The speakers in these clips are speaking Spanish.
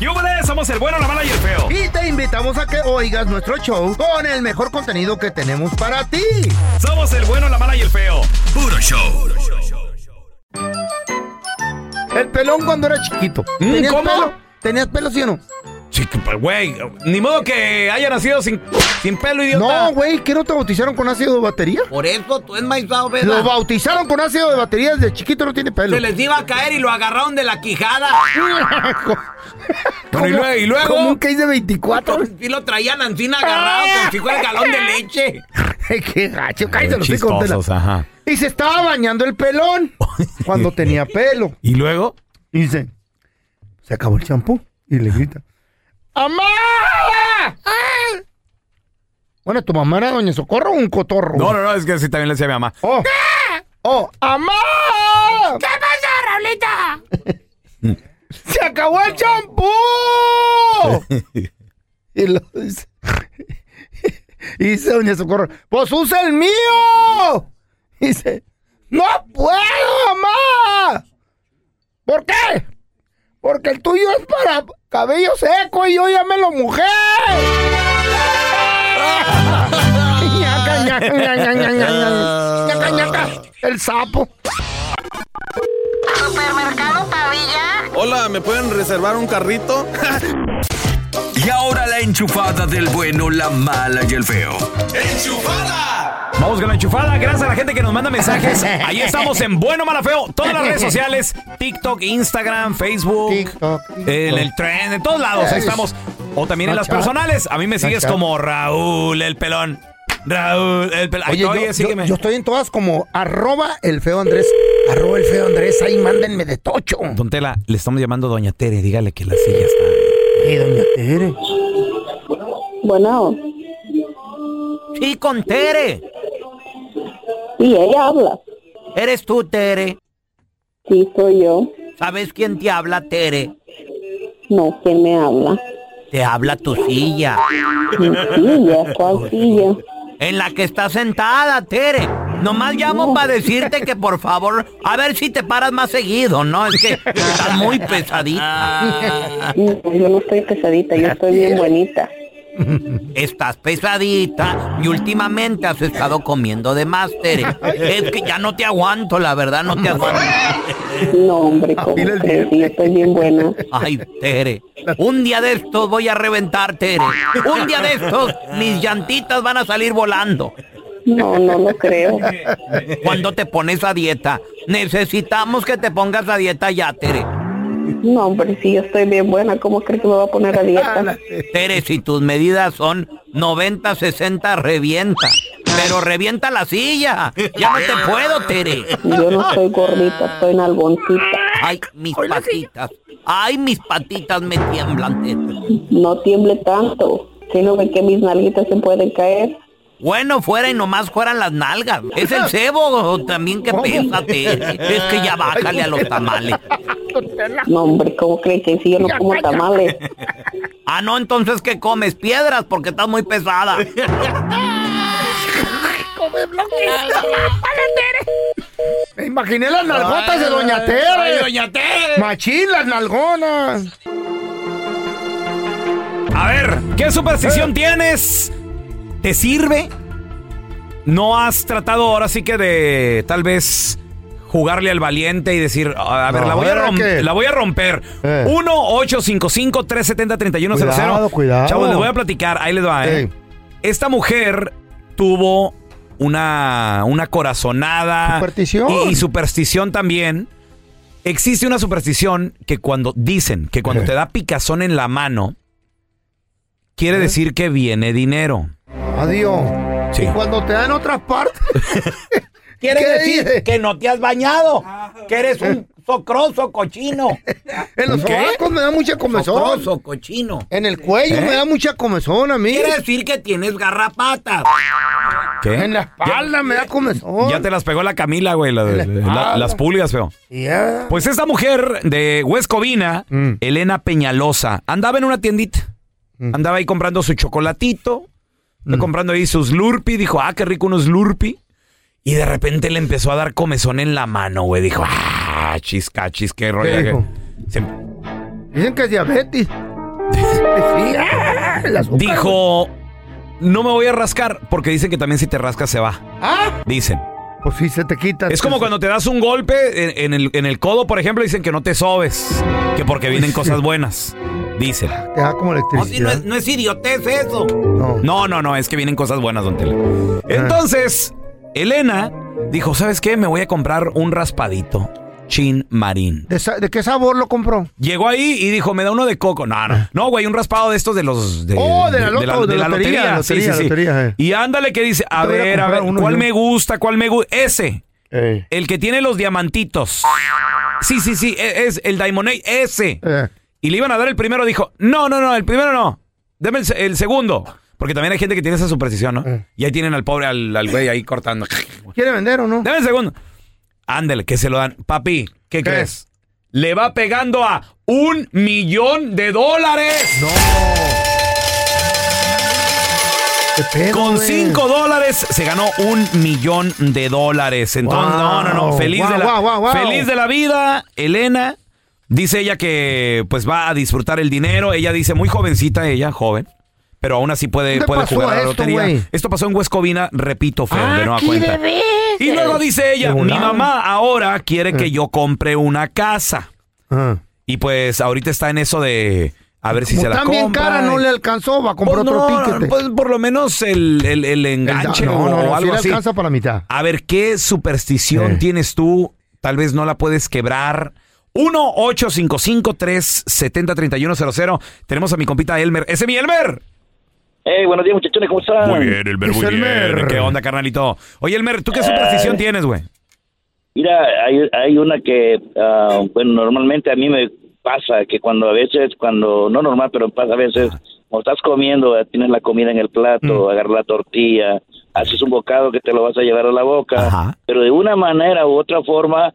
¡Yúbales! Somos el bueno, la mala y el feo. Y te invitamos a que oigas nuestro show con el mejor contenido que tenemos para ti. Somos el bueno, la mala y el feo. Puro show. El pelón cuando era chiquito. Mm, ¿Tenías ¿cómo? pelo? ¿Tenías pelo, sí o no? Sí, que, pues, güey. Ni modo que haya nacido sin, sin pelo, idiota. No, güey, ¿qué no te bautizaron con ácido de batería? Por eso tú enmaizado, Lo ¿verdad? bautizaron con ácido de batería desde chiquito, no tiene pelo. Se les iba a caer y lo agarraron de la quijada. Bueno, y luego, y luego- Como un case de 24. Y lo traían encina agarrado como si fuera el galón de leche. Qué gacho, cállate los Tela. ajá. Y se estaba bañando el pelón cuando tenía pelo. ¿Y luego? Y dice, se acabó el champú. Y le grita, ¡Amá! ¡Ay! Bueno, ¿tu mamá era Doña Socorro o un cotorro? No, no, no, es que sí también le decía a mi mamá. ¡Oh! ¡Oh! ¡Amá! ¿Qué pasa, Raulita? ¡Se acabó el champú! y lo dice, y dice Doña Socorro, ¡pues usa el mío! Y dice, ¡no puedo, mamá! ¿Por qué? Porque el tuyo es para cabello seco y yo ya me lo. Ñaca, ñaca. Ñaca, ñaca, El sapo. ¿Supermercado Pavilla? Hola, ¿me pueden reservar un carrito? Y ahora la enchufada del bueno, la mala y el feo. Vamos con la enchufada. Gracias a la gente que nos manda mensajes. Ahí estamos en Bueno, Mala, Feo. Todas las redes sociales: TikTok, Instagram, Facebook, TikTok, en el tren, en todos lados. Ahí estamos. O también en las personales. A mí me sigues como Raúl el pelón. Raúl el pelón. Oye, yo, sígueme. yo estoy en todas como arroba el feo Andrés. Arroba el feo Andrés. Ahí mándenme de tocho. Don Tela, le estamos llamando a Doña Tere. Dígale que la silla está. Hey, doña Tere. Bueno, Sí, con Tere. Sí, ella habla. ¿Eres tú, Tere? Sí, soy yo. ¿Sabes quién te habla, Tere? No, ¿quién me habla? Te habla tu silla. Mi silla, ¿cuál silla? En la que está sentada, Tere. Nomás llamo para decirte que por favor, a ver si te paras más seguido, ¿no? Es que estás muy pesadita. No, yo no estoy pesadita, yo estoy bien bonita. Estás pesadita y últimamente has estado comiendo de más, Tere. Es que ya no te aguanto, la verdad, no te aguanto. No, hombre, ¿cómo crees? Sí, yo estoy bien buena. Ay, Tere. Un día de estos voy a reventar, Tere. Un día de estos mis llantitas van a salir volando. No, no lo creo. Cuando te pones a dieta, necesitamos que te pongas a dieta ya, Tere. No, hombre, sí, yo estoy bien buena. ¿Cómo crees que me va a poner a dieta? Tere, si tus medidas son 90, 60, revienta. Pero revienta la silla. Ya no te puedo, Tere. Yo no estoy gordita, estoy nalgoncita. Ay, mis patitas. Ay, mis patitas me tiemblan, Tere. No tiemble tanto. Si no ve que mis nalguitas se pueden caer. Bueno, fuera y nomás fueran las nalgas. Es el cebo también que pesa, Tere. Es que ya bájale a los tamales. No, hombre, ¿cómo crees que si yo no como tamales? Ah, no, entonces ¿qué comes? Piedras porque estás muy pesada. Me imaginé las nalgotas de Doña Ay, Tere. Doña Tere. Machín, las nalgonas. A ver, ¿qué superstición tienes? ¿Te sirve? ¿No has tratado ahora sí que de tal vez jugarle al valiente y decir, a ver, No, la, voy a ¿ahora rom- qué? la voy a romper. Eh. 1-855-370-3100. Cuidado, cuidado. Chavos, les voy a platicar. Ahí les va, ¿eh? Esta mujer tuvo una, una corazonada. Superstición. Y, y superstición también. Existe una superstición que cuando dicen que cuando Eh. te da picazón en la mano, quiere Eh. decir que viene dinero. Adiós. Sí. Y cuando te dan otras partes. Quiere ¿Qué decir dice? que no te has bañado, que eres un socroso cochino. En los sobacos me da mucha comezón. Socroso cochino. En el cuello ¿Eh? me da mucha comezón a mí. Quiere decir que tienes garrapatas. ¿Qué? En la espalda me da comezón. Ya te las pegó la Camila, güey, la- En la las pulgas, feo. Pues esta mujer de Huescovina, Mm. Elena Peñalosa, andaba en una tiendita. Mm. Andaba ahí comprando su chocolatito, estaba comprando ahí sus Slurpee. Dijo, ah, qué rico unos Slurpee. Y de repente le empezó a dar comezón en la mano, güey. Dijo, ah, chiscachis, qué rollo. ¿Qué dijo? Se- Dicen que es diabetes. sí, ah, azúcar. dijo, no me voy a rascar, porque dicen que también si te rascas se va. Ah, Dicen. Pues sí, se te quita. Es como cuando te das un golpe en, en el, en el codo, por ejemplo, dicen que no te sobes, que porque vienen cosas buenas. Dicen. Te da como No, no, electricidad. es, no es idiotez eso. No. No, no, no, es que vienen cosas buenas, don Tele. Entonces, Elena dijo, ¿sabes qué? Me voy a comprar un raspadito. Chin Marín. ¿De, sa- de qué sabor lo compró? Llegó ahí y dijo, me da uno de coco. No, no. No, güey, un raspado de estos de los... De, Oh, de la loto, de lotería, Sí, lotería, sí, sí. lotería, eh. Y ándale que dice, a Te voy a ver, a comprar ver, uno ¿cuál yo. me gusta? ¿Cuál me gusta? Ese. El que tiene los diamantitos. Sí, sí, sí, e- es el Diamond Age, ese. Eh. Y le iban a dar el primero, dijo, no, no, no, el primero no. Deme el, se- el segundo. Porque también hay gente que tiene esa superstición, ¿no? Eh. Y ahí tienen al pobre, al, al güey ahí cortando. ¿Quiere vender o no? Deme el segundo. Ándale, que se lo dan. Papi, ¿qué, ¿Qué? crees? Le va pegando a un millón de dólares. No. ¿Qué pedo, Con cinco dólares se ganó un millón de dólares. Entonces, no, no, no. Wow, Feliz, de la, wow, feliz de la vida, Elena. Dice ella que pues va a disfrutar el dinero. Ella dice, muy jovencita ella, joven. Pero aún así puede, ¿Dónde puede jugar a la esto, lotería. Esto pasó en Huescovina, repito, feo, de nueva cuenta. de Y luego dice ella, mi mamá ahora quiere Eh. que yo compre una casa. Ah. Y pues ahorita está en eso de a ver si Como se la compra. cara, no le alcanzó, va a comprar Pues otro no, ticket. pues por lo menos el, el- el enganche no, o no, no, sí algo le así. alcanza para la mitad. A ver, ¿qué superstición Eh. tienes tú? Tal vez no la puedes quebrar. 1-855-370-3100. Tenemos a mi compita Elmer. ¡Ese es mi Elmer! Hey, buenos días, muchachones, ¿cómo están? Muy bien, Elmer, muy Elmer. bien. ¿Qué onda, carnalito? Oye, Elmer, ¿tú qué superstición tienes, güey? Mira, hay, hay una que, ah, bueno, normalmente a mí me pasa que cuando a veces, cuando, no normal, pero pasa a veces, cuando estás comiendo, eh, tienes la comida en el plato, Mm. agarras la tortilla, haces un bocado que te lo vas a llevar a la boca, Ajá. pero de una manera u otra forma,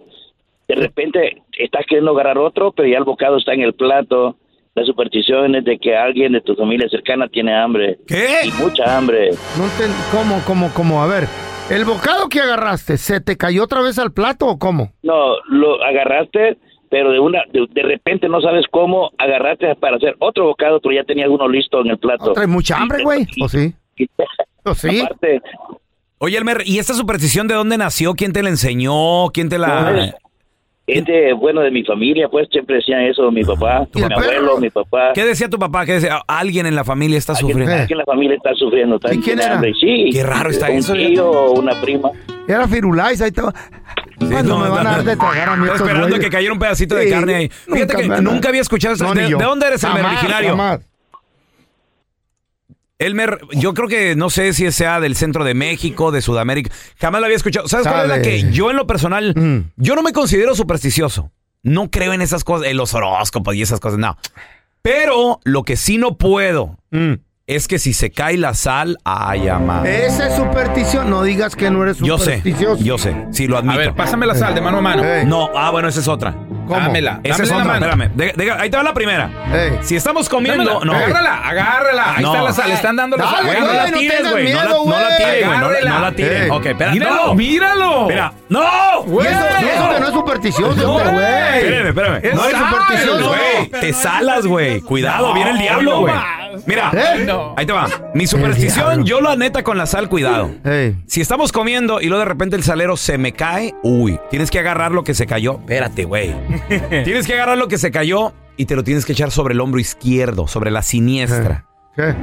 de repente estás queriendo agarrar otro, pero ya el bocado está en el plato. La superstición es de que alguien de tu familia cercana tiene hambre. ¿Qué? Y mucha hambre. No ¿Cómo, cómo, cómo? A ver, ¿el bocado que agarraste se te cayó otra vez al plato o cómo? No, lo agarraste, pero de una de, de repente no sabes cómo agarraste para hacer otro bocado, pero ya tenías uno listo en el plato. ¿Traes mucha hambre, güey? ¿O sí? ¿O sí? Aparte, Oye, Elmer, ¿y esta superstición de dónde nació? ¿Quién te la enseñó? ¿Quién te la...? Pues, gente, bueno, de mi familia, pues siempre decían eso, mi papá, ¿Y mi el abuelo, perro? mi papá. ¿Qué decía tu papá? ¿Qué decía? Alguien en la familia está Alguien, sufriendo. alguien en la familia está sufriendo, está ¿Y quién era? hambre. Sí, Qué raro está un eso, tío o una prima. Era Firulais, ahí estaba. ¿Cuándo no, me van no, a dar de tragar a mí esperando güeyes? que cayera un pedacito de Sí, carne ahí. Fíjate nunca que nunca había escuchado eso. No, ¿De, de dónde eres, Jamás, originario? jamás. Elmer, yo creo que no sé si sea del centro de México, de Sudamérica. Jamás lo había escuchado. ¿Sabes cuál es la que yo en lo personal, Mm. yo no me considero supersticioso. No creo en esas cosas, en los horóscopos y esas cosas, no. Pero lo que sí no puedo Mm. es que si se cae la sal, ay, amá. Esa es superstición. No digas que no eres Yo sé, supersticioso. yo sé, sí lo admito. A ver, pásame la sal de mano a mano. No, ah, bueno, esa es otra. ¿Cómo? Dámela. Esa es otra, espérame. De- de- ahí te va la primera. Ey. Si estamos comiendo, Dámela. no. Agárrala, agárrala. Ahí No. está la sal. Le están dando la sal. Güey, no güey, la no tires, güey. No, no la güey. tires, güey. No, la- tires. Ok, espera. Míralo, no. míralo. Mira, no. Y eso, eso que no es supersticioso, güey. Espérame, espérame. Es No sal, supersticioso. Güey, te salas, güey. Cuidado, viene el diablo, güey. Mira, ¿Eh? ahí te va. Mi superstición, yo la neta con la sal, cuidado. Ey. Si estamos comiendo y luego de repente el salero se me cae, uy, tienes que agarrar lo que se cayó. Espérate, güey. tienes que agarrar lo que se cayó y te lo tienes que echar sobre el hombro izquierdo, sobre la siniestra. ¿Qué?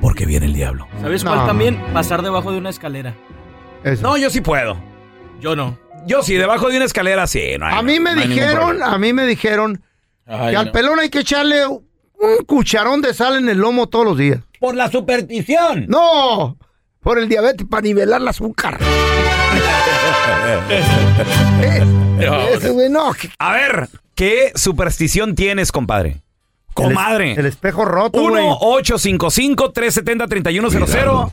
Porque viene el diablo. ¿Sabes No. cuál también? Pasar debajo de una escalera. Eso. No, yo sí puedo. Yo no. Yo sí, debajo de una escalera sí. No hay- A mí me no dijeron, a mí me dijeron Ay, que al pelón hay que echarle un cucharón de sal en el lomo todos los días. Por la superstición. No, por el diabetes, para nivelar el azúcar. Eh, Ese güey, no. A ver, ¿qué superstición tienes, compadre? Comadre. El, espejo roto, güey. 1-855-370-3100.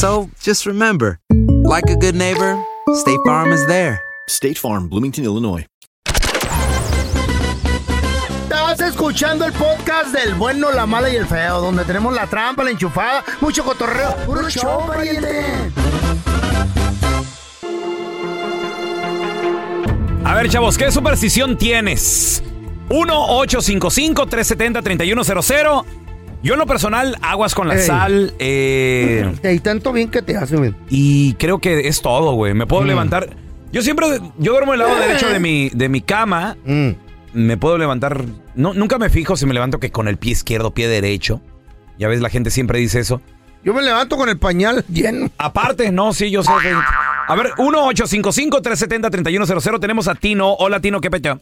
So just remember, like a good neighbor, State Farm is there. State Farm, Bloomington, Illinois. Estás escuchando el podcast del bueno, la mala y el feo, donde tenemos la trampa, la enchufada, mucho cotorreo. ¡Puro show, pariente! A ver, chavos, ¿qué superstición tienes? 1-855-370-3100. Yo en lo personal, aguas con la Ey. sal. eh, Y tanto bien que te hace, güey. y creo que es todo, güey. Me puedo Mm. levantar. Yo siempre, yo duermo del lado derecho de mi, de mi cama. Mm. Me puedo levantar. No, nunca me fijo si me levanto que con el pie izquierdo, pie derecho. Ya ves, la gente siempre dice eso. Yo me levanto con el pañal lleno. Aparte, no, sí, yo sé. que- A ver, 1-855-370-3100. Tenemos a Tino. Hola, Tino, ¿qué pecho?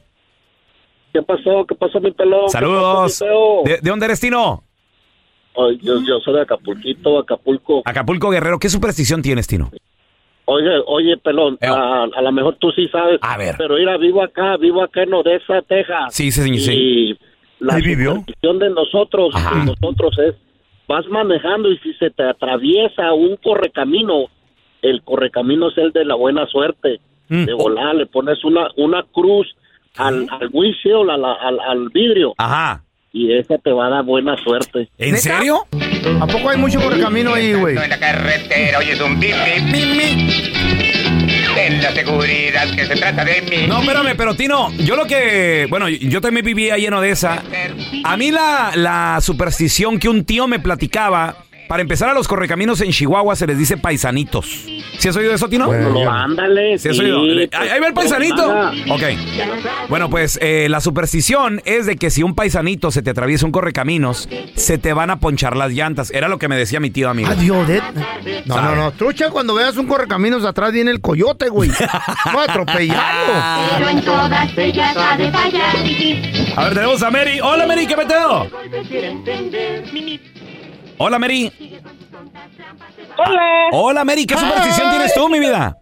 ¿Qué pasó? ¿Qué pasó, mi pelón? Saludos. ¿Qué pasó, mi feo? ¿De, de dónde eres, Tino? Yo, yo soy de Acapulquito, Acapulco. Acapulco Guerrero. ¿Qué superstición tienes, Tino? Oye, oye, pelón, a, a lo mejor tú sí sabes. A ver. Pero mira, vivo acá, vivo acá en Odessa, Texas. Sí, sí, sí, sí. Y la superstición de nosotros, de nosotros es, vas manejando y si se te atraviesa un correcamino, el correcamino es el de la buena suerte. Mm. De volar, le pones una, una cruz al, al windshield, al, al, al vidrio. Ajá. Y esa te va a dar buena suerte. ¿En serio? ¿A poco hay mucho por el camino ahí, güey? En la carretera oyes un bip, bip, Ten la seguridad que se trata de mí. No, espérame, pero Tino, yo lo que. Bueno, yo también vivía ahí en Odessa. A mí la, la superstición que un tío me platicaba. Para empezar, a los correcaminos en Chihuahua se les dice paisanitos. ¿Sí has oído eso, Tino? Bueno, ándale. ¿Sí has sí, oído? pues, ahí, va el paisanito. Ok. Bueno, pues eh, la superstición es de que si un paisanito se te atraviesa un correcaminos, se te van a ponchar las llantas. Era lo que me decía mi tío amigo. Adiós, de... No, no, no. Trucha, cuando veas un correcaminos atrás viene el coyote, güey. Va a atropellarlo. Pero en todas ellas ha de fallar. A ver, tenemos a Mary. Hola, Mary, ¿qué meteo? Hola, Mary. Hola. Hola, Mary, ¿qué superstición tienes tú, mi vida?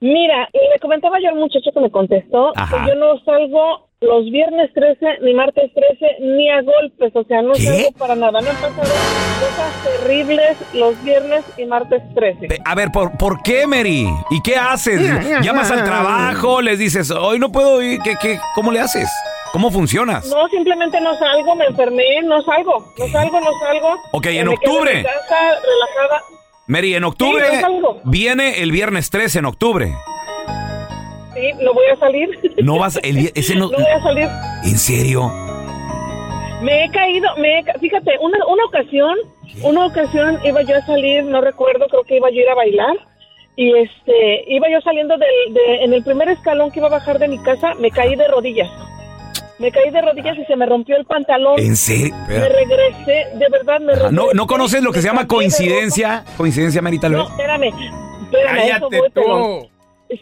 Mira, y le comentaba yo al muchacho que me contestó Ajá. que yo no salgo los viernes 13, ni martes 13, ni a golpes. O sea, no ¿Qué? salgo para nada. Me han pasado cosas terribles los viernes y martes 13. A ver, ¿por, por qué, Mary? ¿Y qué haces? ¿Llamas al trabajo? ¿Les dices, hoy no puedo ir? ¿Qué, qué, ¿Cómo le haces? ¿Cómo funcionas? No, simplemente no salgo, me enfermé, no salgo. No salgo, no salgo. Ok, Eh, en me quedo octubre. En casa, relajada. Mary, en octubre Sí, viene el viernes 13 en octubre. Sí, no voy a salir. No vas, el, ese no, No voy a salir. ¿en serio? Me he caído, me he fíjate, una, una ocasión, una ocasión iba yo a salir, no recuerdo, creo que iba yo a ir a bailar y este, iba yo saliendo del, de, en el primer escalón que iba a bajar de mi casa, me caí de rodillas. Me caí de rodillas y se me rompió el pantalón. ¿En serio? Me regresé, de verdad me regresé. ¿No, ¿No conoces lo que se llama coincidencia? ¿Coincidencia, Mary, tal vez? No, espérame, espérame, a eso voy,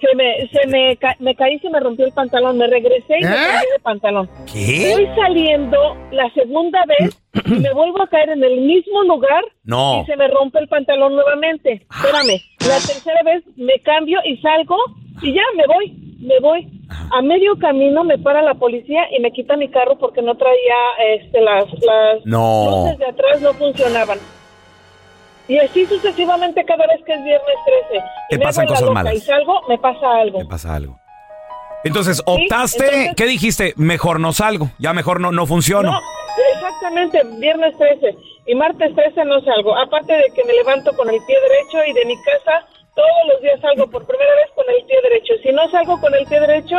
Se me, se me, ca- me caí y se me rompió el pantalón. Me regresé y me ¿Eh? cambié de pantalón. ¿Qué? Voy saliendo la segunda vez y me vuelvo a caer en el mismo lugar No. y se me rompe el pantalón nuevamente. Espérame, la tercera vez me cambio y salgo y ya me voy, me voy. A medio camino me para la policía y me quita mi carro porque no traía este, las, las No. luces de atrás no funcionaban. Y así sucesivamente cada vez que es viernes 13. Te y me pasan cosas malas. Y salgo, me pasa algo. ¿Te pasa algo? Entonces, optaste, entonces- ¿qué dijiste? Mejor no salgo, ya mejor no, no funciono. No, exactamente, viernes 13 y martes 13 no salgo. Aparte de que me levanto con el pie derecho y de mi casa todos los días salgo por primera vez con el pie derecho. Si no salgo con el pie derecho,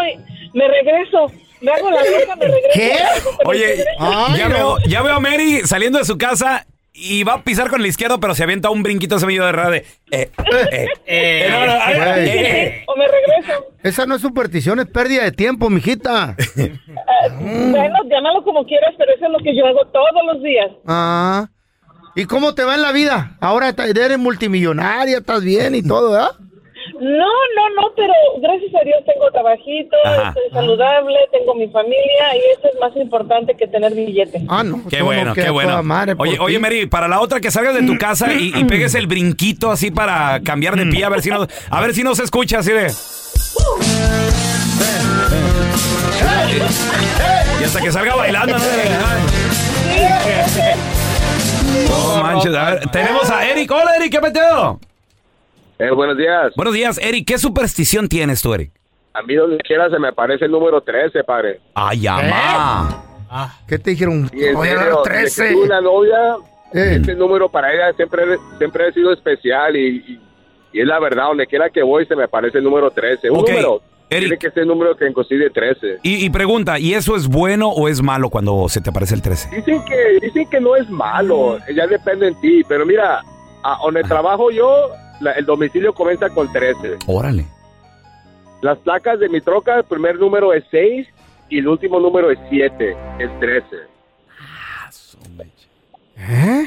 me regreso. Me hago la loca, me regreso. el pie Oye, derecho. ya, veo, ya veo a Mary saliendo de su casa y va a pisar con el izquierdo, pero se avienta un brinquito ese medio de rade. Eh, eh, eh, no, no, ay, eh. O me regreso. Esa no es superstición, es pérdida de tiempo, mijita. Bueno, llámalo como quieras, pero eso es lo que yo hago todos los días. Ah. ¿Y cómo te va en la vida? Ahora eres multimillonaria, estás bien y todo, ¿verdad? No, no, no, pero gracias a Dios tengo trabajito, Ajá. estoy saludable, tengo mi familia y eso es más importante que tener billete. Ah, no. Qué bueno, qué bueno. Oye, oye, Mary, para la otra que salgas de tu casa y, y pegues el brinquito así para cambiar de pie, a ver si no, a ver si no se escucha así de. Y hasta que salga bailando, ¿no? No manches, a ver, tenemos a Eric. Hola, Eric, ¿qué peteo? Eh, buenos días. Buenos días, Eric. ¿Qué superstición tienes tú, Eric? A mí donde quiera se me aparece el número 13, padre. Ay, ama. ¿Qué te dijeron? Y en Voy a serio, dar desde que 13. tuve una novia, Eh. este número para ella siempre, siempre ha sido especial y, y- y es la verdad, donde quiera que voy se me aparece el número 13. Un Ok, número. Eric. Tiene que ser el número que coincide 13. Y, y pregunta, ¿y eso es bueno o es malo cuando se te aparece el 13? Dicen que, dicen que no es malo, ya depende en ti, pero mira, a donde trabajo yo, la- el domicilio comienza con 13. Órale. Las placas de mi troca, el primer número es 6 y el último número es 7, es 13. ¿Eh?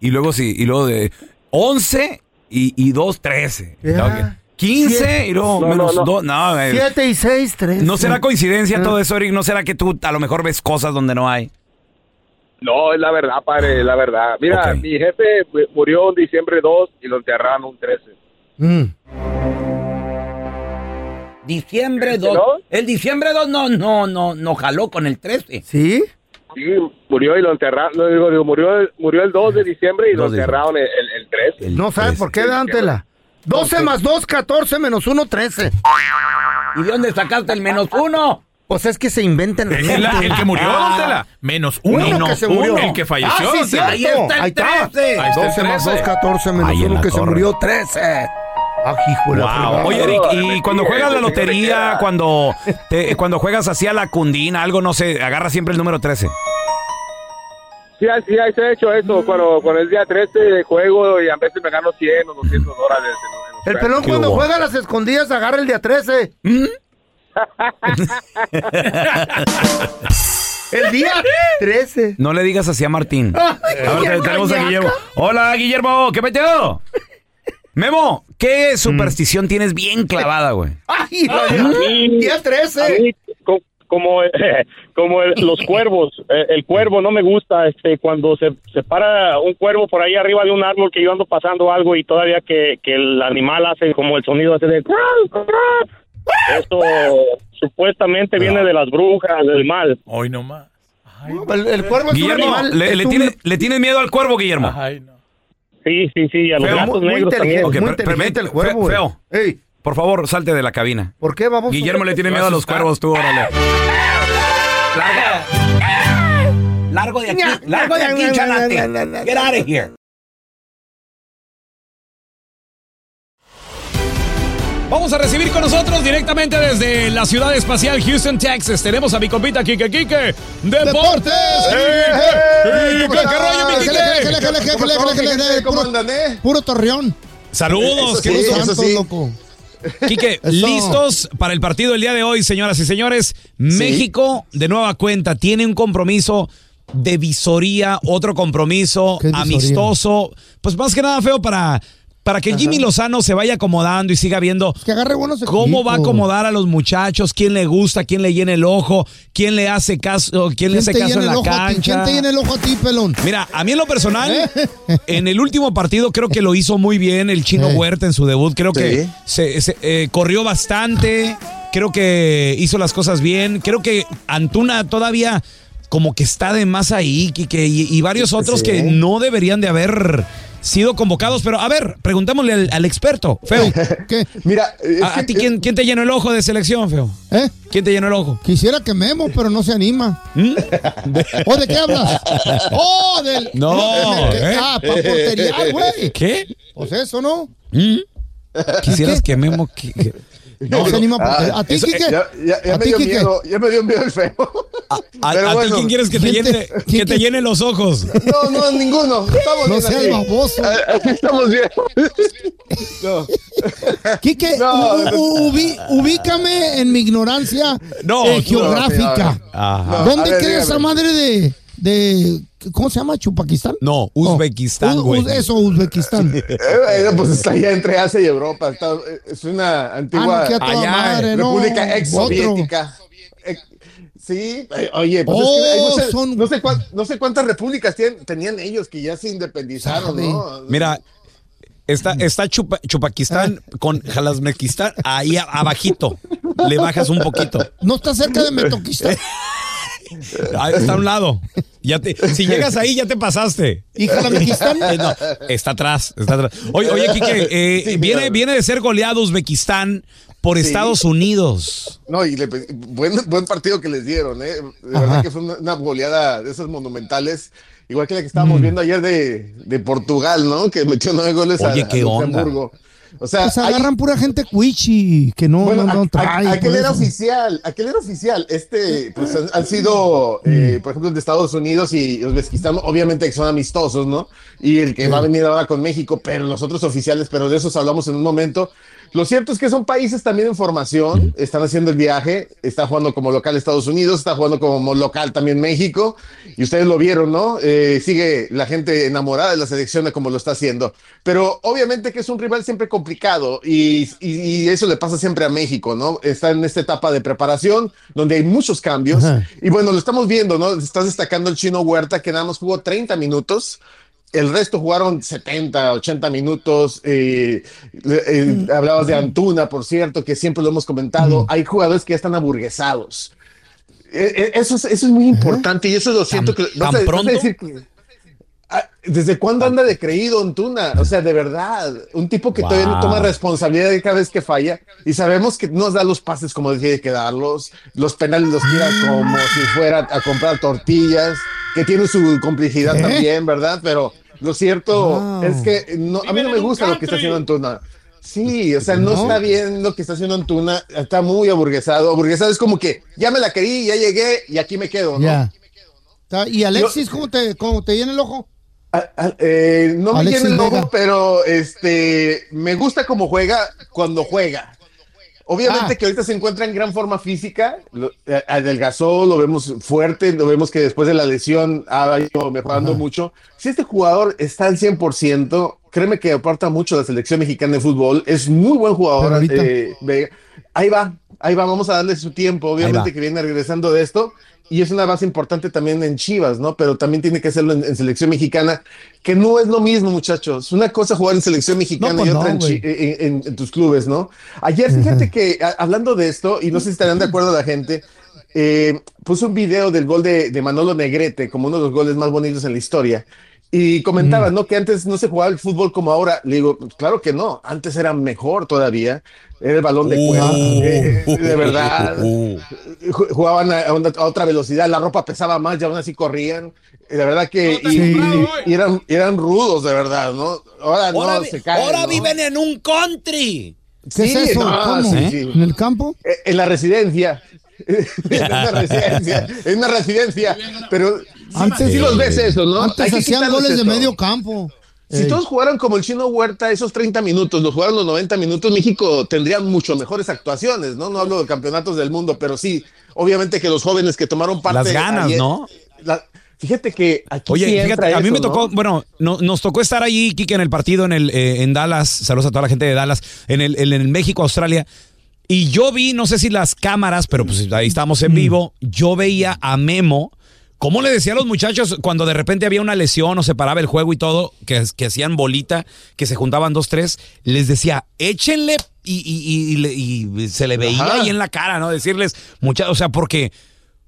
Y luego sí, y luego de 11 y, y 2, 13. Ya. Ok. 15 Siete. y luego No, menos no, no. 2. No, eh, 7 y 6, 3. ¿No será coincidencia todo eso, Eric? ¿No será que tú a lo mejor ves cosas donde no hay? No, es la verdad, padre, es la verdad. Mira, Ok. mi jefe mu- murió en diciembre 2 y lo enterraron un 13. Mm. Diciembre 2. El diciembre 2 no, no, no, no jaló con el 13. ¿Sí? Sí, murió y lo enterraron, no, digo, digo, murió, el- murió el 2 de diciembre y lo 2 de enterraron el, el, el 13. No sabes por qué, dántela. 12 más 2, 14 menos 1, 13. ¿Y de dónde sacaste el menos uno? Pues es que se inventan El, gente. el que murió, Ah. Menos uno. Uno que se murió. El que falleció. Ah, sí. Ahí está. 12 más 2, 14 menos Ahí en 1 la que se torre. murió, 13. Ah, hijo. Wow. Oye, Eric, y cuando juegas la lotería, cuando, te- cuando juegas así a la cundina, algo, no sé, agarra siempre el número 13. Sí, sí, se ha hecho eso. Cuando, cuando el día 13 juego y a veces me gano 100 o 200 dólares. en- en El pelón cuando juega a las escondidas agarra el día 13. el día 13. No le digas así a Martín. Ay, A ver, tenemos a. Guillermo. Hola, Guillermo, ¿qué peteo? Memo, ¿qué superstición tienes bien clavada, güey? Ay, A la- mí- día a 13. mí, co- como como el- los cuervos, eh, el cuervo no me gusta, este, cuando se, se para un cuervo por ahí arriba de un árbol que yo ando pasando algo y todavía que, que el animal hace como el sonido hace de esto supuestamente viene de las brujas, del mal. Hoy nomás. El, el cuervo es Guillermo, un animal. ¿le, es le un- tiene, ¿le tienes miedo al cuervo, Guillermo? Ay, no. Sí, sí, sí, a los Feo, gatos muy negros también. inteligente. Ok, muy per- inteligente el cuervo, güey. Feo. Ey, Por favor, salte de la cabina. ¿por qué vamos? Guillermo le tiene miedo a los cuervos, tú, órale. Largo de aquí, largo de aquí, chanate. Get out of here. Vamos a recibir con nosotros directamente desde la ciudad espacial Houston, Texas. Tenemos a mi compita Kike Kike. Deportes. ¿Qué rollo, mi Kike? Puro torreón. Saludos, qué gusto. loco. Quique, Eso. listos para el partido del día de hoy, señoras y señores. México, de nueva cuenta, tiene un compromiso de visoría, otro compromiso amistoso. Pues más que nada feo para, para que Jimmy Lozano se vaya acomodando y siga viendo Que agarre buenos cómo va a acomodar a los muchachos, quién le gusta, quién le llena el ojo, quién le hace caso, quién le hace caso llena en el la ojo a ti? cancha. ¿Quién te llena el ojo a ti, pelón? Mira, a mí en lo personal, ¿Eh? en el último partido creo que lo hizo muy bien el chino Huerta en su debut. Creo que se, se, eh, corrió bastante. Creo que hizo las cosas bien. Creo que Antuna todavía como que está de más ahí y, y varios otros Sí. que no deberían de haber sido convocados. Pero a ver, preguntémosle al, al experto, Feo. ¿Qué? Mira, ¿A, ti quién, quién te llenó el ojo de selección, Feo? ¿Eh? ¿Quién te llenó el ojo? Quisiera que Memo, pero no se anima. ¿O de qué hablas? ¡Oh, del... No, de- de- ¿eh? Ah, para portería, güey. ¿Qué? Pues eso, ¿no? ¿Mm? Quisieras que Memo... que- que- No, se anima portería. ¿A ti, eso- Quique? Ya, ya- ya ¿A me ti, dio Quique? miedo, ya me dio miedo el feo. ¿A, Pero a ti quién quieres que te ¿Quién te- llene, que te llene los ojos? No, no, ninguno. Estamos No bien seas baboso. Ah, Así estamos bien. No. Quique, No, ubícame en mi ignorancia No, eh, no, geográfica. Ajá. No, ¿Dónde dígame. esa madre de, de... ¿Cómo se llama? ¿Chupaquistán? No, Uzbekistán, U- güey. u- eso, Uzbekistán. Eh, pues está allá entre Asia y Europa. Está- es una antigua Ah, no, allá, madre, no. república ex soviética. Sí, eh, oye, pues es Oh, que, eh, no, sé, son- no, sé cuán- no sé cuántas repúblicas tienen- tenían ellos que ya se independizaron. ¿no? Mira, está, está Chupa- Chupaquistán con Jalasmequistán ahí abajito. Le bajas un poquito. ¿No está cerca de Metoquistán? Está a un lado. Ya te, si llegas ahí, ya te pasaste. ¿Y Jalamquistán? Eh, no, está atrás, está atrás. Oye, oye Quique, eh, Sí, viene, viene de ser goleado Uzbekistán por Sí. Estados Unidos. No, y le- buen, buen partido que les dieron, ¿eh? De Ajá. verdad que fue una, una goleada de esas monumentales, igual que la que Mm. estábamos viendo ayer de, de Portugal, ¿no? Que metió nueve goles a, Oye, a qué. Luxemburgo. O sea, Pues hay- agarran pura gente cuichi que no, bueno, no, no a- a- trae. aquel era eso. oficial, aquel era oficial. Este, pues han, han sido, eh, por ejemplo, el de Estados Unidos y Uzbekistán, obviamente que son amistosos, ¿no? Y el que va a venir ahora con México, pero los otros oficiales, pero de esos hablamos en un momento. Lo cierto es que son países también en formación, están haciendo el viaje, está jugando como local Estados Unidos, está jugando como local también México, y ustedes lo vieron, ¿no? Eh, sigue la gente enamorada de la selección de cómo lo está haciendo, pero obviamente que es un rival siempre complicado y, y- y eso le pasa siempre a México, ¿no? Está en esta etapa de preparación donde hay muchos cambios, Ajá. y bueno, lo estamos viendo, ¿no? Está destacando el chino Huerta que nada más jugó 30 minutos. El resto jugaron 70, 80 minutos. eh, eh, hablabas de Antuna, por cierto, que siempre lo hemos comentado. Hay jugadores que ya están aburguesados. Eh, eh, Eso es, eso es muy importante y eso lo siento que. tan decir Ah, ¿Desde cuándo anda de creído Antuna? O sea, de verdad, un tipo que todavía no toma responsabilidad de cada vez que falla y sabemos que nos da los pases como tiene que darlos, los penales los tira como si fuera a comprar tortillas, que tiene su complejidad ¿Eh? también, ¿verdad? Pero lo cierto Wow. es que no, a mí no me gusta lo que está haciendo Antuna. Sí, o sea, no, No. está bien lo que está haciendo Antuna, está muy aburguesado. Aburguesado es como que ya me la querí, ya llegué y aquí me quedo, ¿no? ¿Y Alexis cómo te, cómo te llena el ojo? Ah, ah, eh, no me llena el ojo, Vega. pero este me gusta cómo juega cuando juega. Obviamente Ah. que ahorita se encuentra en gran forma física, lo- eh, adelgazó, lo vemos fuerte, lo vemos que después de la lesión ha ido mejorando Ajá. mucho. Si este jugador está al 100%, créeme que aporta mucho a la selección mexicana de fútbol, es muy buen jugador. ahorita- eh. Ahí va, ahí va, vamos a darle su tiempo, obviamente que viene regresando de esto. Y es una base importante también en Chivas, ¿no? Pero también tiene que hacerlo en, en selección mexicana, que no es lo mismo, muchachos. Una cosa jugar en selección mexicana No, pues y otra no, en, en- en- tus clubes, ¿no? Ayer, fíjate que a- hablando de esto, y no sé si estarán de acuerdo la gente, eh, puso un video del gol de, de Manolo Negrete como uno de los goles más bonitos en la historia. Y comentaba, ¿no? Que antes no se jugaba el fútbol como ahora. Le digo, pues, claro que no, antes era mejor todavía. Era el balón de cuero, eh, de verdad. Ju- Jugaban a, a una- a otra velocidad, la ropa pesaba más y aún así corrían. Y la verdad que y, y- y eran, y eran rudos, de verdad, ¿no? Ahora, Ahora, no vi- se caen. ahora ¿no? viven en un country. ¿Qué es eso? no, ¿Cómo? sí, sí. ¿En el campo? Eh, En la residencia. en una residencia. En una residencia. Pero sí, Antes- sí los ves eso, ¿no? Antes hacían goles de medio campo. Si Ey. todos jugaran como el chino Huerta esos 30 minutos, los jugaran los 90 minutos, México tendría mucho mejores actuaciones, ¿no? No hablo de campeonatos del mundo, pero sí, obviamente que los jóvenes que tomaron parte. Las ganas, ayer- ¿no? la- fíjate que aquí Oye, sí fíjate, entra a mí eso, me tocó, ¿no? bueno, no- nos tocó estar allí, Kike, en el partido en el eh, en Dallas. Saludos a toda la gente de Dallas, en el, en el México, Australia. Y yo vi, no sé si las cámaras, pero pues ahí estábamos en vivo. Yo veía a Memo. ¿Cómo le decía a los muchachos cuando de repente había una lesión o se paraba el juego y todo, que, que hacían bolita, que se juntaban dos, tres? Les decía, échenle y, y- y- y- y se le veía Ajá. ahí en la cara, ¿no? Decirles, muchachos, o sea, porque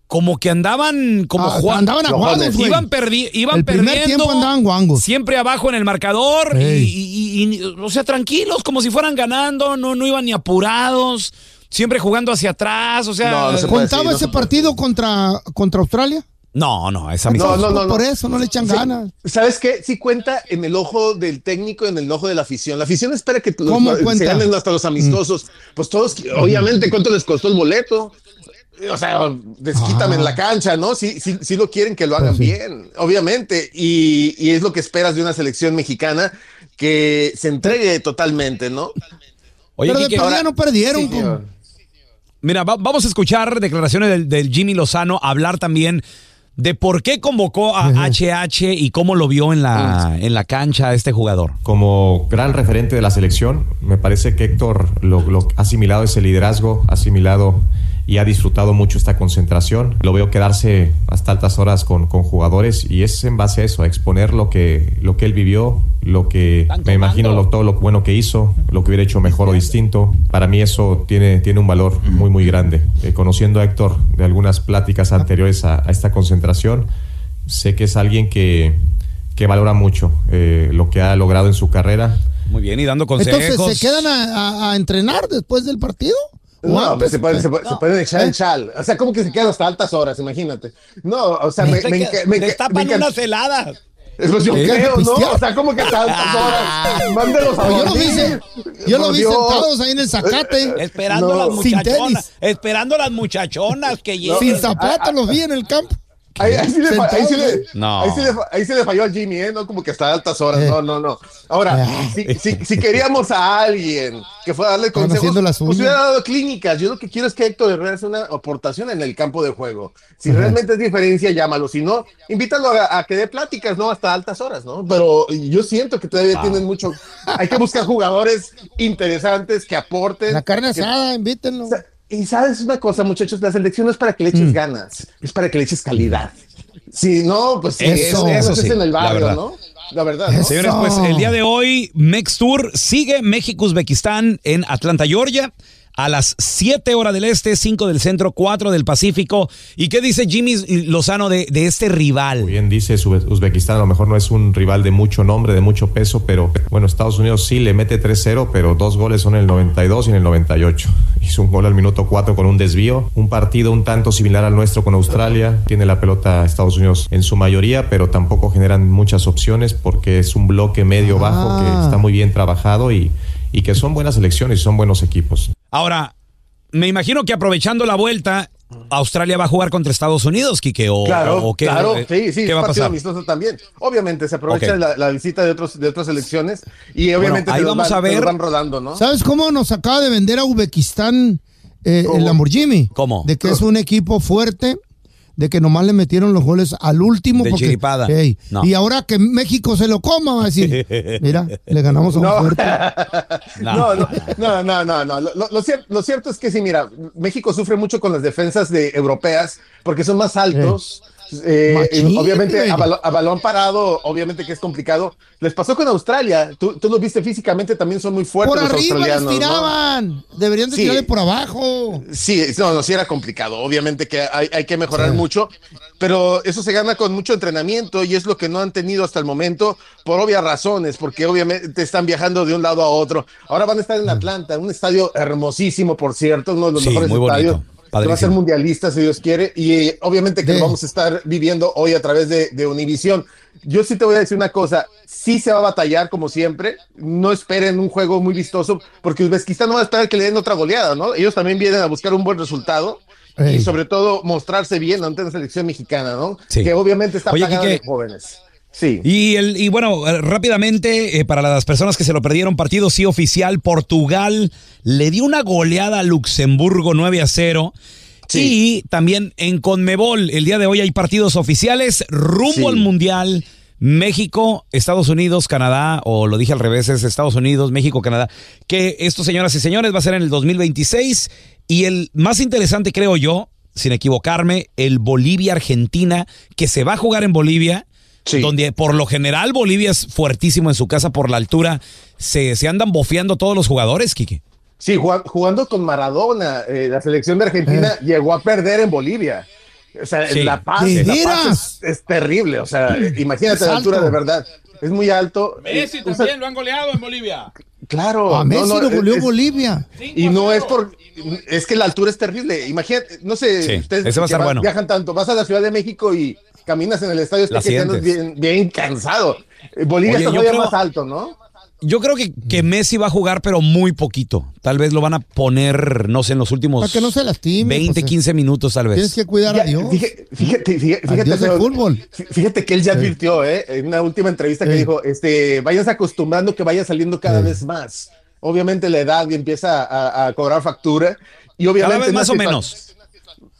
como que andaban como Ah, jugando. andaban aguados, güey. Iban, perdi iban El primer perdiendo. tiempo andaban guangos. Siempre abajo en el marcador. y- Ey. Y, y- y- o sea, tranquilos, como si fueran ganando, no, no iban ni apurados. Siempre jugando hacia atrás, o sea. ¿Contaba ese partido contra, contra Australia? No, no, esa No, no, no, no. Por eso no le echan Sí. ganas. ¿Sabes qué? Sí cuenta en el ojo del técnico, en el ojo de la afición. La afición espera que los, ¿Cómo se ganen hasta los amistosos. Pues todos, obviamente, ¿cuánto les costó el boleto? O sea, desquítame en la cancha, ¿no? Sí, sí, sí lo quieren que lo hagan bien, obviamente. Y, y es lo que esperas de una selección mexicana que se entregue totalmente, ¿no? Oye, Pero de Quique, perdida ahora- no perdieron. Sí. Mira, va- vamos a escuchar declaraciones del, del Jimmy Lozano, hablar también de por qué convocó a HH y cómo lo vio en la, en la cancha a este jugador. Como gran referente de la selección, me parece que Héctor lo, lo ha asimilado ese liderazgo, ha asimilado y ha disfrutado mucho esta concentración. Lo veo quedarse hasta altas horas con, con jugadores y es en base a eso, a exponer lo que, lo que él vivió, lo que me imagino lo, todo lo bueno que hizo, lo que hubiera hecho mejor o distinto. Para mí eso tiene, tiene un valor muy, muy grande. Eh, conociendo a Héctor de algunas pláticas anteriores a, a esta concentración, sé que es alguien que, que valora mucho eh, lo que ha logrado en su carrera. Muy bien, y dando consejos. Entonces, ¿se quedan a, a- a entrenar después del partido? ¿O No, antes? se pueden, se pueden- se pueden echar el chal. O sea, como que se quedan hasta altas horas, imagínate. No, o sea, me, me, enca- me, me unas heladas. Pues yo creo, ¿no? O sea, como que hasta altas horas. Mándelos a Pero yo lo vi, yo lo vi sentados ahí en el zacate. Esperando No. a las Sin muchachonas. tenis. Esperando a las muchachonas que lleguen. Sin zapatos los vi en el campo. Ahí, ahí sí le, ahí sí le- Sentados, No. ahí sí le ahí sí le falló al Jimmy, ¿eh? No como que hasta altas horas. Eh. No, no, no. Ahora, si, si- si queríamos a alguien que fuera a darle consejos, pues hubiera dado clínicas. Yo lo que quiero es que Héctor Herrera haga una aportación en el campo de juego. Si realmente es diferencia, llámalo. Si no, invítalo a, a que dé pláticas, ¿no? Hasta altas horas, ¿no? Pero yo siento que todavía tienen mucho. Hay que buscar jugadores interesantes que aporten. La carne que- asada, invítenlo. Y sabes una cosa, muchachos, la selección no es para que le eches ganas, es para que le eches calidad. Si no, pues sí, Eso, eso, eso es sí, en el barrio. ¿no? La verdad. ¿no? Señores, pues el día de hoy, Mex Tour sigue México-Uzbekistán en Atlanta, Georgia. A las 7 horas del este, 5 del centro, 4 del Pacífico. ¿Y qué dice Jimmy Lozano de, de este rival? Bien dice Uzbe- Uzbekistán, a lo mejor no es un rival de mucho nombre, de mucho peso, pero bueno, Estados Unidos sí le mete 3-0, pero dos goles son en el 92 y en el 98. Hizo un gol al minuto 4 con un desvío. Un partido un tanto similar al nuestro con Australia. Tiene la pelota Estados Unidos en su mayoría, pero tampoco generan muchas opciones porque es un bloque medio-bajo que Ah. está muy bien trabajado y, y que son buenas elecciones y son buenos equipos. Ahora, me imagino que aprovechando la vuelta, Australia va a jugar contra Estados Unidos, Quique, o, Claro, o qué, claro, eh, sí, sí, ¿qué es va a partido pasar? amistoso también. Obviamente se aprovecha la, la visita de otros de otras selecciones y obviamente ahí vamos van, a ver. van rodando, ¿no? ¿Sabes cómo nos acaba de vender a Uzbekistán eh, el Lamborghini? ¿Cómo? De que es un equipo fuerte, de que nomás le metieron los goles al último. De porque, chiripada. No. Y ahora que México se lo coma, va a decir, mira, le ganamos a un No. fuerte. No, no, no, no, no, no. Lo, lo- lo cier- lo cierto es que sí, mira, México sufre mucho con las defensas de europeas porque son más altos. Eh, obviamente a, balón parado, obviamente que es complicado. Les pasó con Australia. Tú, tú lo viste físicamente, también son muy fuertes Por los arriba les australianos. Deberían de Sí. tirarle por abajo. Sí, no, no, sí era complicado. Obviamente que hay, hay que mejorar mucho, pero eso se gana con mucho entrenamiento y es lo que no han tenido hasta el momento por obvias razones, porque obviamente están viajando de un lado a otro. Ahora van a estar en Atlanta, un estadio hermosísimo, por cierto, uno de los Sí, mejores muy bonito. Estadios. que va a ser Padrísimo. mundialista, si Dios quiere, y eh, obviamente que De- lo vamos a estar viviendo hoy a través de, de Univisión. Yo sí te voy a decir una cosa, sí se va a batallar como siempre, no esperen un juego muy vistoso, porque Uzbekistán no va a esperar que le den otra goleada, ¿no? Ellos también vienen a buscar un buen resultado. Ey. Y sobre todo mostrarse bien ante la selección mexicana, ¿no? Sí. Que obviamente está Oye, plagada Quique. de jóvenes. Sí. Y, el, y bueno, eh, rápidamente, eh, para las personas que se lo perdieron, partido sí oficial, Portugal le dio una goleada a Luxemburgo 9 a 0. Y también en Conmebol, el día de hoy hay partidos oficiales rumbo Sí. al Mundial. México, Estados Unidos, Canadá, o lo dije al revés, es Estados Unidos, México, Canadá. Que esto, señoras y señores, va a ser en el 2026. Y el más interesante, creo yo, sin equivocarme, el Bolivia-Argentina, que se va a jugar en Bolivia donde por lo general Bolivia es fuertísimo en su casa por la altura. Se, se andan bofeando todos los jugadores, Quique. Sí, jugando, con Maradona, eh, la selección de Argentina llegó a perder en Bolivia. O sea, Sí. La Paz, ¿De La? Paz es, es terrible. O sea, imagínate la altura de verdad. Es muy alto. Messi Eh, o sea, también lo han goleado en Bolivia. Claro. A no, Messi no, lo goleó es- Bolivia. Y no es por. Es que la altura es terrible. Imagínate, no sé, Sí, ustedes ese va a que estar van- bueno. viajan tanto, vas a la Ciudad de México y caminas en el estadio Azteca y andas bien, bien cansado. Eh, Bolivia Oye, está todavía creo- más alto, ¿no? Yo creo que, que Messi va a jugar, pero muy poquito. Tal vez lo van a poner, no sé, en los últimos Para que no se lastime. 20, pues, 15 minutos, tal Tienes vez. que cuidar a Dios. Fíjate, fíjate, fíjate, Dios fútbol. fí- fíjate que él ya advirtió, ¿eh? En una última entrevista que dijo, este, váyanse acostumbrando que vaya saliendo cada vez más. Obviamente la edad empieza a, a cobrar factura y Cada obviamente vez no más o menos.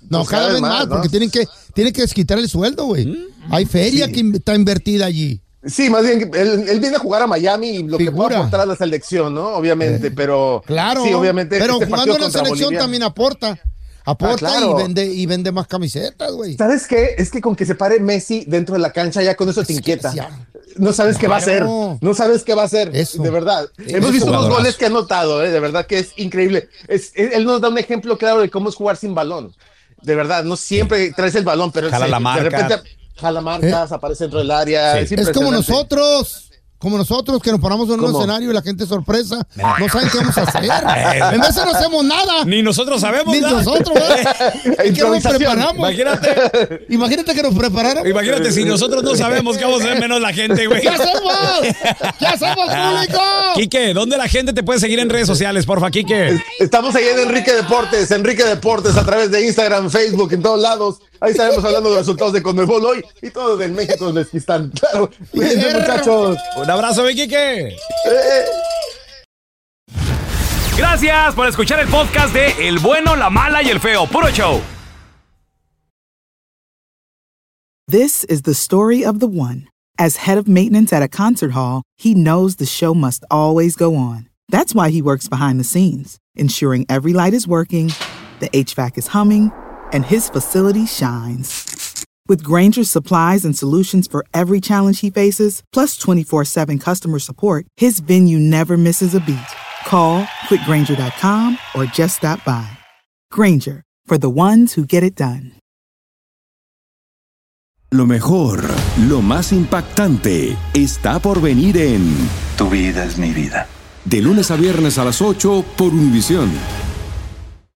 No, Pues cada, cada vez más, más, ¿no? porque tienen que, tienen que desquitar el sueldo, güey. Hay feria Sí. que está invertida allí. Sí, más bien, él, él viene a jugar a Miami y lo que puede aportar a la selección, ¿no? Obviamente, pero Claro. sí, obviamente. Pero este jugando en la selección Bolivia- también aporta. Aporta Ah, claro. y vende y vende más camisetas, güey. ¿Sabes qué? Es que con que se pare Messi dentro de la cancha, ya con eso te inquieta. No sabes qué va a hacer. No sabes qué va a hacer. Eso. De verdad. Eso. Hemos visto unos goles que ha anotado, ¿eh? de verdad que es increíble. Es, él nos da un ejemplo claro de cómo es jugar sin balón. De verdad, no siempre traes el balón, pero Jala la marca. de repente jala marcas, aparece dentro del área. Sí. Es, Es como nosotros. Como nosotros que nos paramos en un escenario y la gente sorpresa. No saben qué vamos a hacer. en vez de no hacemos nada. Ni nosotros sabemos Ni nada. nosotros, ¿verdad? Es que nos preparamos. Imagínate, Imagínate que nos preparáramos. imagínate si nosotros no sabemos qué vamos a hacer menos la gente, güey. ¿Qué hacemos? ¿Qué hacemos, público? Quique, ¿dónde la gente te puede seguir en redes sociales, porfa, Quique? Estamos ahí en Enrique Deportes, Enrique Deportes a través de Instagram, Facebook, en todos lados. Ahí estaremos hablando de los resultados de Conmebol hoy y todo del México, del Esquistán. Claro, cuídense, muchachos. Un abrazo, mi Quique. Eh, Gracias por escuchar el podcast de El bueno, la mala y el feo. Puro show. This is the story of the one. As head of maintenance at a concert hall, he knows the show must always go on. That's why he works behind the scenes, ensuring every light is working, the HVAC is humming, and his facility shines. With Granger's supplies and solutions for every challenge he faces, plus 24 7 customer support, his venue never misses a beat. Call quickgranger.com or just stop by. Granger, for the ones who get it done. Lo mejor, lo más impactante, está por venir en Tu vida es mi vida. De lunes a viernes a las 8 por Univisión.